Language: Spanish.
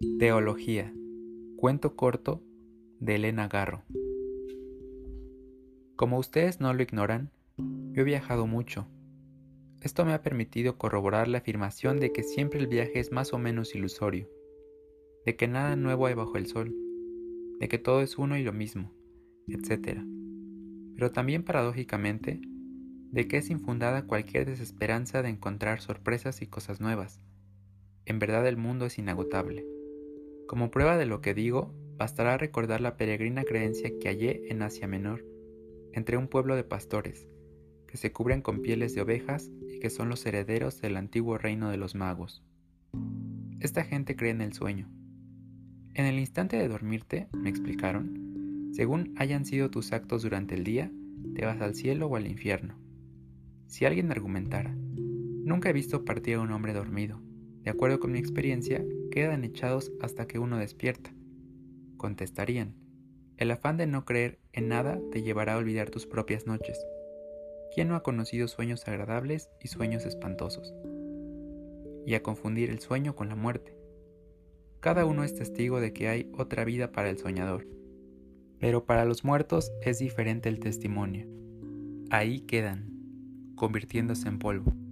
Teología. Cuento corto de Elena Garro. Como ustedes no lo ignoran, yo he viajado mucho. Esto me ha permitido corroborar la afirmación de que siempre el viaje es más o menos ilusorio, de que nada nuevo hay bajo el sol, de que todo es uno y lo mismo, etc. Pero también paradójicamente, de que es infundada cualquier desesperanza de encontrar sorpresas y cosas nuevas. En verdad el mundo es inagotable. Como prueba de lo que digo, bastará recordar la peregrina creencia que hallé en Asia Menor, entre un pueblo de pastores, que se cubren con pieles de ovejas y que son los herederos del antiguo reino de los magos. Esta gente cree en el sueño. En el instante de dormirte, me explicaron, según hayan sido tus actos durante el día, te vas al cielo o al infierno. Si alguien argumentara, nunca he visto partir a un hombre dormido, de acuerdo con mi experiencia, quedan echados hasta que uno despierta. Contestarían, el afán de no creer en nada te llevará a olvidar tus propias noches. ¿Quién no ha conocido sueños agradables y sueños espantosos? Y a confundir el sueño con la muerte. Cada uno es testigo de que hay otra vida para el soñador. Pero para los muertos es diferente el testimonio. Ahí quedan, convirtiéndose en polvo.